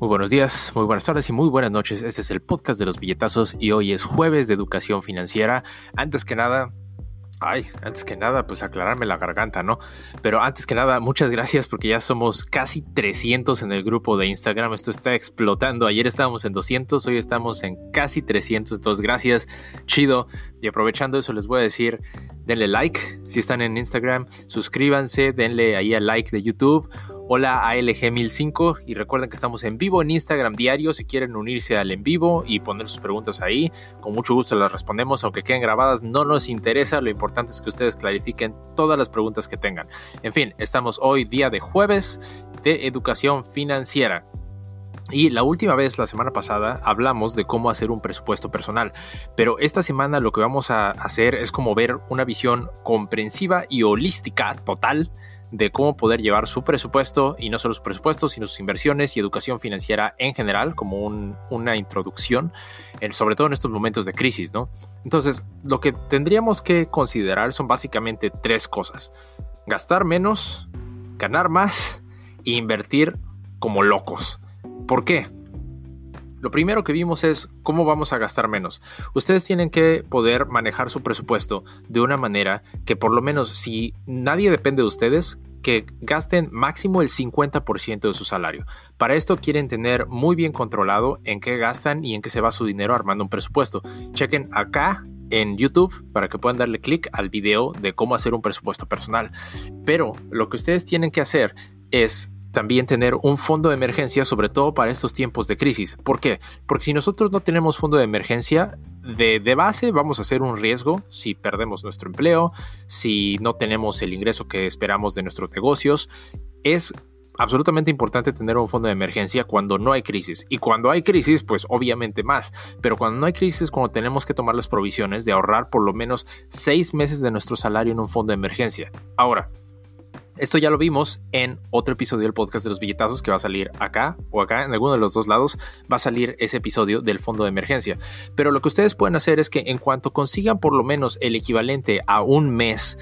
Muy buenos días, muy buenas tardes y muy buenas noches. Este es el podcast de los billetazos y hoy es jueves de educación financiera. Antes que nada, Ay, antes que nada, pues aclararme la garganta, ¿no? Pero antes que nada, muchas gracias porque ya somos casi 300 en el grupo de Instagram. Esto está explotando. Ayer estábamos en 200, hoy estamos en casi 300. Entonces, gracias, chido. Y aprovechando eso, les voy a decir, denle like si están en Instagram, suscríbanse, denle ahí al like de YouTube Hola ALG1005 y recuerden que estamos en vivo en Instagram diario si quieren unirse al en vivo y poner sus preguntas ahí. Con mucho gusto las respondemos, aunque queden grabadas, no nos interesa, lo importante es que ustedes clarifiquen todas las preguntas que tengan. En fin, estamos hoy día de jueves de educación financiera. Y la última vez, la semana pasada, hablamos de cómo hacer un presupuesto personal, pero esta semana lo que vamos a hacer es como ver una visión comprensiva y holística total de cómo poder llevar su presupuesto y no solo su presupuesto, sino sus inversiones y educación financiera en general, como una introducción, sobre todo en estos momentos de crisis, ¿no? Entonces, lo que tendríamos que considerar son básicamente tres cosas. Gastar menos, ganar más e invertir como locos. ¿Por qué? Lo primero que vimos es cómo vamos a gastar menos. Ustedes tienen que poder manejar su presupuesto de una manera que por lo menos si nadie depende de ustedes, que gasten máximo el 50% de su salario. Para esto quieren tener muy bien controlado en qué gastan y en qué se va su dinero armando un presupuesto. Chequen acá en YouTube para que puedan darle clic al video de cómo hacer un presupuesto personal. Pero lo que ustedes tienen que hacer es también tener un fondo de emergencia, sobre todo para estos tiempos de crisis. ¿Por qué? Porque si nosotros no tenemos fondo de emergencia, de, de, base vamos a hacer un riesgo si perdemos nuestro empleo, si no tenemos el ingreso que esperamos de nuestros negocios. Es absolutamente importante tener un fondo de emergencia cuando no hay crisis. Y cuando hay crisis, pues obviamente más. Pero cuando no hay crisis, cuando tenemos que tomar las provisiones de ahorrar por lo menos seis meses de nuestro salario en un fondo de emergencia. Ahora, esto ya lo vimos en otro episodio del podcast de los billetazos que va a salir acá o acá, en alguno de los dos lados, va a salir ese episodio del fondo de emergencia. Pero lo que ustedes pueden hacer es que en cuanto consigan por lo menos el equivalente a un mes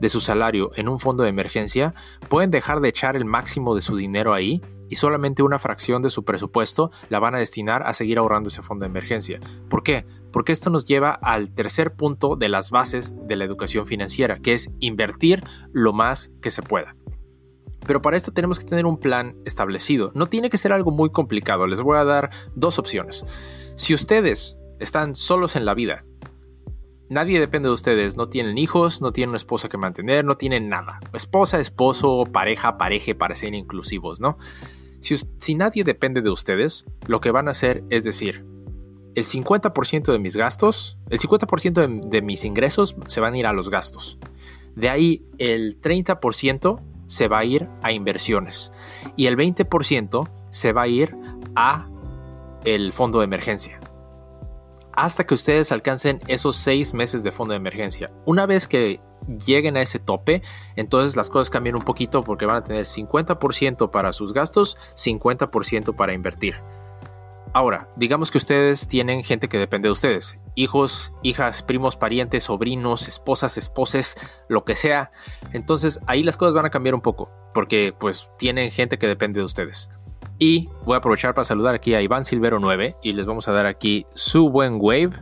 de su salario en un fondo de emergencia, pueden dejar de echar el máximo de su dinero ahí y solamente una fracción de su presupuesto la van a destinar a seguir ahorrando ese fondo de emergencia. ¿Por qué? Porque esto nos lleva al tercer punto de las bases de la educación financiera, que es invertir lo más que se pueda. Pero para esto tenemos que tener un plan establecido. No tiene que ser algo muy complicado. Les voy a dar dos opciones. Si ustedes están solos en la vida Nadie depende de ustedes, no tienen hijos, no tienen una esposa que mantener, no tienen nada. Esposa, esposo, pareja, pareje para ser inclusivos, ¿no? Si, nadie depende de ustedes, lo que van a hacer es decir, el 50% de mis gastos, el 50% de, mis ingresos se van a ir a los gastos. De ahí el 30% se va a ir a inversiones y el 20% se va a ir a el fondo de emergencia hasta que ustedes alcancen esos seis meses de fondo de emergencia. Una vez que lleguen a ese tope, entonces las cosas cambian un poquito porque van a tener 50% para sus gastos, 50% para invertir. Ahora, digamos que ustedes tienen gente que depende de ustedes, hijos, hijas, primos, parientes, sobrinos, esposas, esposes, lo que sea. Entonces ahí las cosas van a cambiar un poco, porque pues tienen gente que depende de ustedes. Y voy a aprovechar para saludar aquí a Iván Silvero 9 y les vamos a dar aquí su buen wave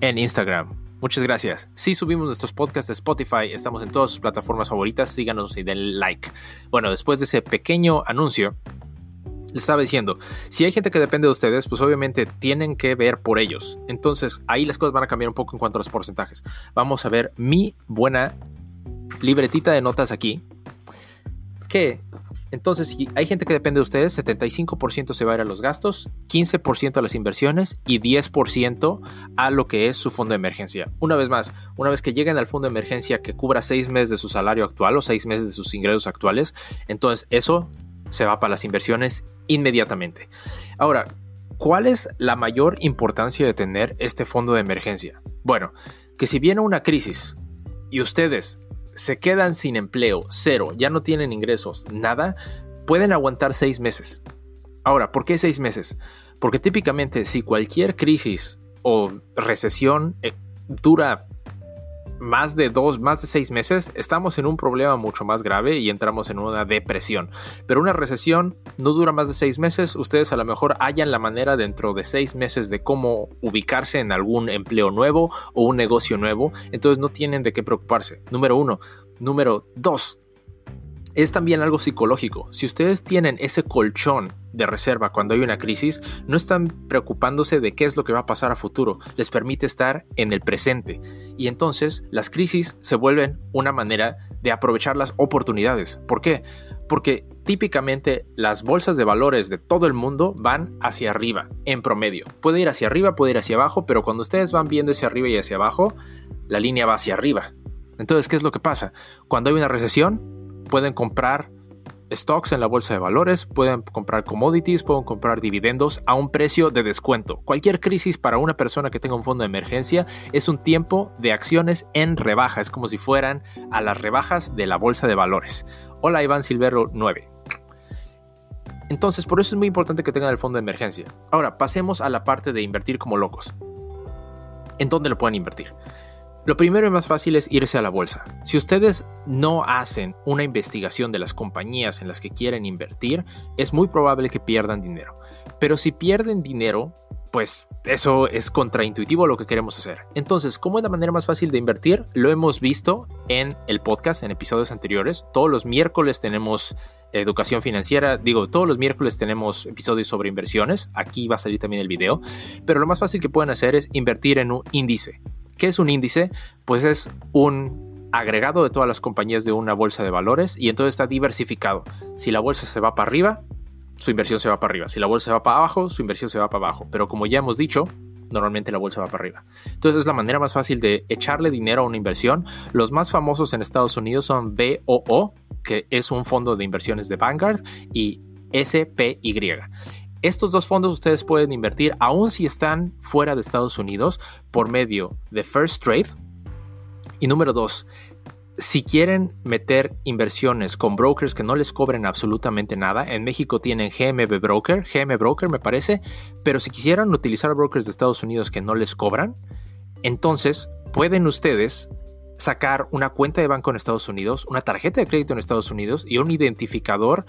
en Instagram. Muchas gracias. Si subimos nuestros podcasts de Spotify, estamos en todas sus plataformas favoritas, síganos y den like. Bueno, después de ese pequeño anuncio, estaba diciendo, si hay gente que depende de ustedes, pues obviamente tienen que ver por ellos. Entonces ahí las cosas van a cambiar un poco en cuanto a los porcentajes. Vamos a ver mi buena libretita de notas aquí, que entonces, si hay gente que depende de ustedes, 75% se va a ir a los gastos, 15% a las inversiones y 10% a lo que es su fondo de emergencia. Una vez más, una vez que lleguen al fondo de emergencia que cubra seis meses de su salario actual o seis meses de sus ingresos actuales, entonces eso se va para las inversiones inmediatamente. Ahora, ¿cuál es la mayor importancia de tener este fondo de emergencia? Bueno, que si viene una crisis y ustedes se quedan sin empleo, cero, ya no tienen ingresos, nada, pueden aguantar seis meses. Ahora, ¿por qué seis meses? Porque típicamente si cualquier crisis o recesión eh, dura más de dos, más de seis meses, estamos en un problema mucho más grave y entramos en una depresión. Pero una recesión no dura más de seis meses. Ustedes a lo mejor hallan la manera dentro de seis meses de cómo ubicarse en algún empleo nuevo o un negocio nuevo. Entonces no tienen de qué preocuparse. Número uno. Número dos es también algo psicológico. Si ustedes tienen ese colchón de reserva cuando hay una crisis, no están preocupándose de qué es lo que va a pasar a futuro, les permite estar en el presente. Y entonces las crisis se vuelven una manera de aprovechar las oportunidades. ¿Por qué? Porque típicamente las bolsas de valores de todo el mundo van hacia arriba, en promedio. Puede ir hacia arriba, puede ir hacia abajo, pero cuando ustedes van viendo hacia arriba y hacia abajo, la línea va hacia arriba. Entonces, ¿qué es lo que pasa? Cuando hay una recesión, pueden comprar stocks en la bolsa de valores, pueden comprar commodities, pueden comprar dividendos a un precio de descuento. Cualquier crisis para una persona que tenga un fondo de emergencia es un tiempo de acciones en rebaja, es como si fueran a las rebajas de la bolsa de valores. Hola Iván Silvero 9. Entonces, por eso es muy importante que tengan el fondo de emergencia. Ahora, pasemos a la parte de invertir como locos. ¿En dónde lo pueden invertir? Lo primero y más fácil es irse a la bolsa. Si ustedes no hacen una investigación de las compañías en las que quieren invertir, es muy probable que pierdan dinero. Pero si pierden dinero, pues eso es contraintuitivo lo que queremos hacer. Entonces, ¿cómo es la manera más fácil de invertir? Lo hemos visto en el podcast, en episodios anteriores. Todos los miércoles tenemos educación financiera. Digo, todos los miércoles tenemos episodios sobre inversiones. Aquí va a salir también el video. Pero lo más fácil que pueden hacer es invertir en un índice. ¿Qué es un índice? Pues es un agregado de todas las compañías de una bolsa de valores y entonces está diversificado. Si la bolsa se va para arriba, su inversión se va para arriba. Si la bolsa se va para abajo, su inversión se va para abajo. Pero como ya hemos dicho, normalmente la bolsa va para arriba. Entonces es la manera más fácil de echarle dinero a una inversión. Los más famosos en Estados Unidos son BOO, que es un fondo de inversiones de Vanguard, y SPY. Estos dos fondos ustedes pueden invertir aún si están fuera de Estados Unidos por medio de First Trade. Y número dos, si quieren meter inversiones con brokers que no les cobren absolutamente nada, en México tienen GMB Broker, GM Broker me parece, pero si quisieran utilizar brokers de Estados Unidos que no les cobran, entonces pueden ustedes sacar una cuenta de banco en Estados Unidos, una tarjeta de crédito en Estados Unidos y un identificador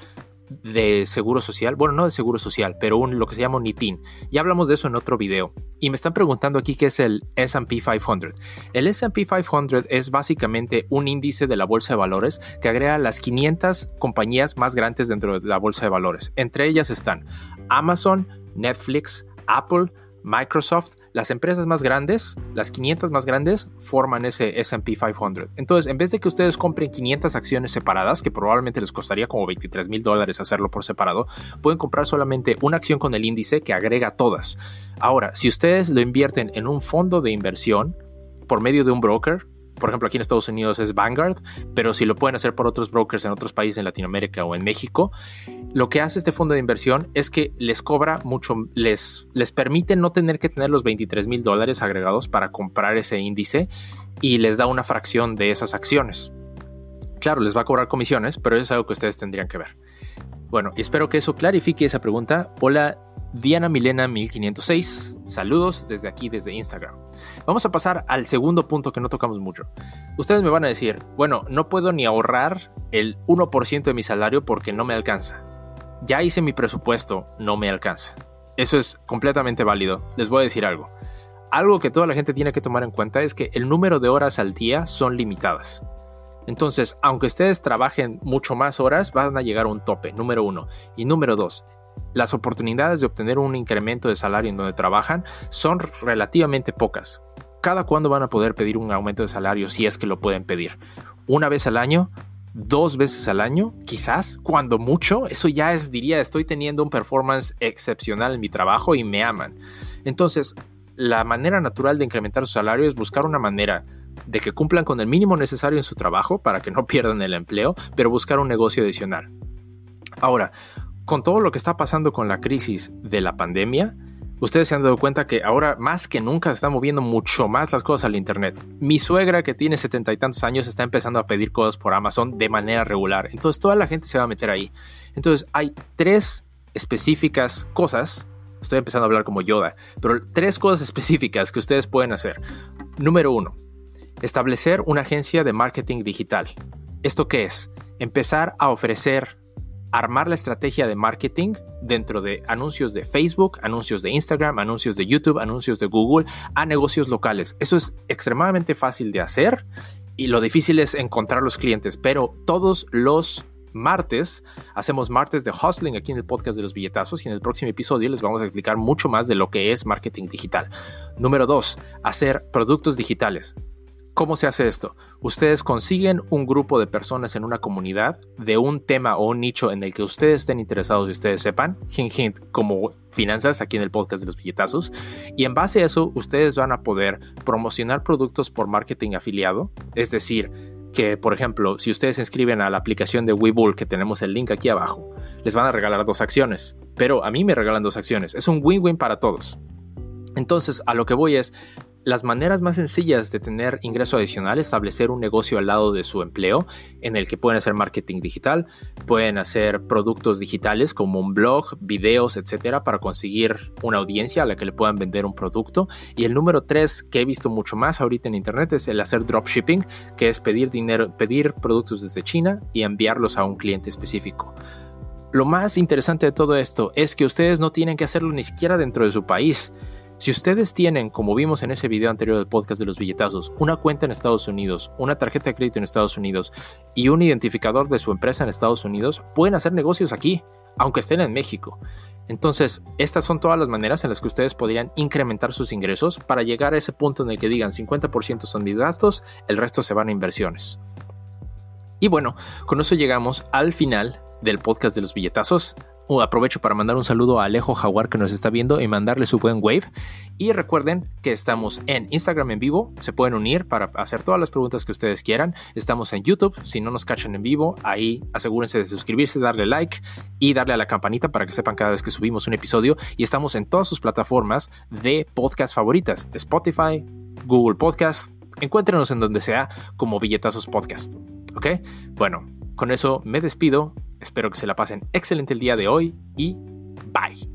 de seguro social, bueno, no de seguro social, pero un, lo que se llama un NITIN. Ya hablamos de eso en otro video. Y me están preguntando aquí qué es el SP 500. El SP 500 es básicamente un índice de la bolsa de valores que agrega las 500 compañías más grandes dentro de la bolsa de valores. Entre ellas están Amazon, Netflix, Apple, Microsoft, las empresas más grandes, las 500 más grandes, forman ese SP 500. Entonces, en vez de que ustedes compren 500 acciones separadas, que probablemente les costaría como 23 mil dólares hacerlo por separado, pueden comprar solamente una acción con el índice que agrega todas. Ahora, si ustedes lo invierten en un fondo de inversión por medio de un broker, por ejemplo, aquí en Estados Unidos es Vanguard, pero si lo pueden hacer por otros brokers en otros países en Latinoamérica o en México, lo que hace este fondo de inversión es que les cobra mucho, les, les permite no tener que tener los 23 mil dólares agregados para comprar ese índice y les da una fracción de esas acciones. Claro, les va a cobrar comisiones, pero eso es algo que ustedes tendrían que ver. Bueno, espero que eso clarifique esa pregunta. Hola, Diana Milena 1506. Saludos desde aquí, desde Instagram. Vamos a pasar al segundo punto que no tocamos mucho. Ustedes me van a decir, bueno, no puedo ni ahorrar el 1% de mi salario porque no me alcanza. Ya hice mi presupuesto, no me alcanza. Eso es completamente válido. Les voy a decir algo. Algo que toda la gente tiene que tomar en cuenta es que el número de horas al día son limitadas. Entonces, aunque ustedes trabajen mucho más horas, van a llegar a un tope, número uno. Y número dos, las oportunidades de obtener un incremento de salario en donde trabajan son relativamente pocas. ¿Cada cuándo van a poder pedir un aumento de salario si es que lo pueden pedir? ¿Una vez al año? ¿Dos veces al año? Quizás, cuando mucho. Eso ya es, diría, estoy teniendo un performance excepcional en mi trabajo y me aman. Entonces, la manera natural de incrementar su salario es buscar una manera de que cumplan con el mínimo necesario en su trabajo para que no pierdan el empleo, pero buscar un negocio adicional. Ahora, con todo lo que está pasando con la crisis de la pandemia, ustedes se han dado cuenta que ahora más que nunca se están moviendo mucho más las cosas al Internet. Mi suegra que tiene setenta y tantos años está empezando a pedir cosas por Amazon de manera regular. Entonces toda la gente se va a meter ahí. Entonces hay tres específicas cosas. Estoy empezando a hablar como Yoda, pero tres cosas específicas que ustedes pueden hacer. Número uno, Establecer una agencia de marketing digital. ¿Esto qué es? Empezar a ofrecer, armar la estrategia de marketing dentro de anuncios de Facebook, anuncios de Instagram, anuncios de YouTube, anuncios de Google a negocios locales. Eso es extremadamente fácil de hacer y lo difícil es encontrar los clientes, pero todos los martes hacemos martes de hustling aquí en el podcast de los billetazos y en el próximo episodio les vamos a explicar mucho más de lo que es marketing digital. Número dos, hacer productos digitales. ¿Cómo se hace esto? Ustedes consiguen un grupo de personas en una comunidad de un tema o un nicho en el que ustedes estén interesados y ustedes sepan, hint hint, como finanzas aquí en el podcast de los billetazos, y en base a eso ustedes van a poder promocionar productos por marketing afiliado, es decir, que, por ejemplo, si ustedes se inscriben a la aplicación de Webull, que tenemos el link aquí abajo, les van a regalar dos acciones, pero a mí me regalan dos acciones. Es un win-win para todos. Entonces, a lo que voy es, las maneras más sencillas de tener ingreso adicional, establecer un negocio al lado de su empleo, en el que pueden hacer marketing digital, pueden hacer productos digitales como un blog, videos, etcétera, para conseguir una audiencia a la que le puedan vender un producto. Y el número tres que he visto mucho más ahorita en internet es el hacer dropshipping, que es pedir dinero, pedir productos desde China y enviarlos a un cliente específico. Lo más interesante de todo esto es que ustedes no tienen que hacerlo ni siquiera dentro de su país. Si ustedes tienen, como vimos en ese video anterior del podcast de los billetazos, una cuenta en Estados Unidos, una tarjeta de crédito en Estados Unidos y un identificador de su empresa en Estados Unidos, pueden hacer negocios aquí, aunque estén en México. Entonces, estas son todas las maneras en las que ustedes podrían incrementar sus ingresos para llegar a ese punto en el que digan 50% son mis gastos, el resto se van a inversiones. Y bueno, con eso llegamos al final del podcast de los billetazos aprovecho para mandar un saludo a Alejo Jaguar que nos está viendo y mandarle su buen wave. Y recuerden que estamos en Instagram en vivo, se pueden unir para hacer todas las preguntas que ustedes quieran. Estamos en YouTube, si no nos cachan en vivo, ahí asegúrense de suscribirse, darle like y darle a la campanita para que sepan cada vez que subimos un episodio. Y estamos en todas sus plataformas de podcast favoritas, Spotify, Google Podcast. Encuéntrenos en donde sea como Billetazos Podcast. ¿Ok? Bueno, con eso me despido. Espero que se la pasen excelente el día de hoy y bye.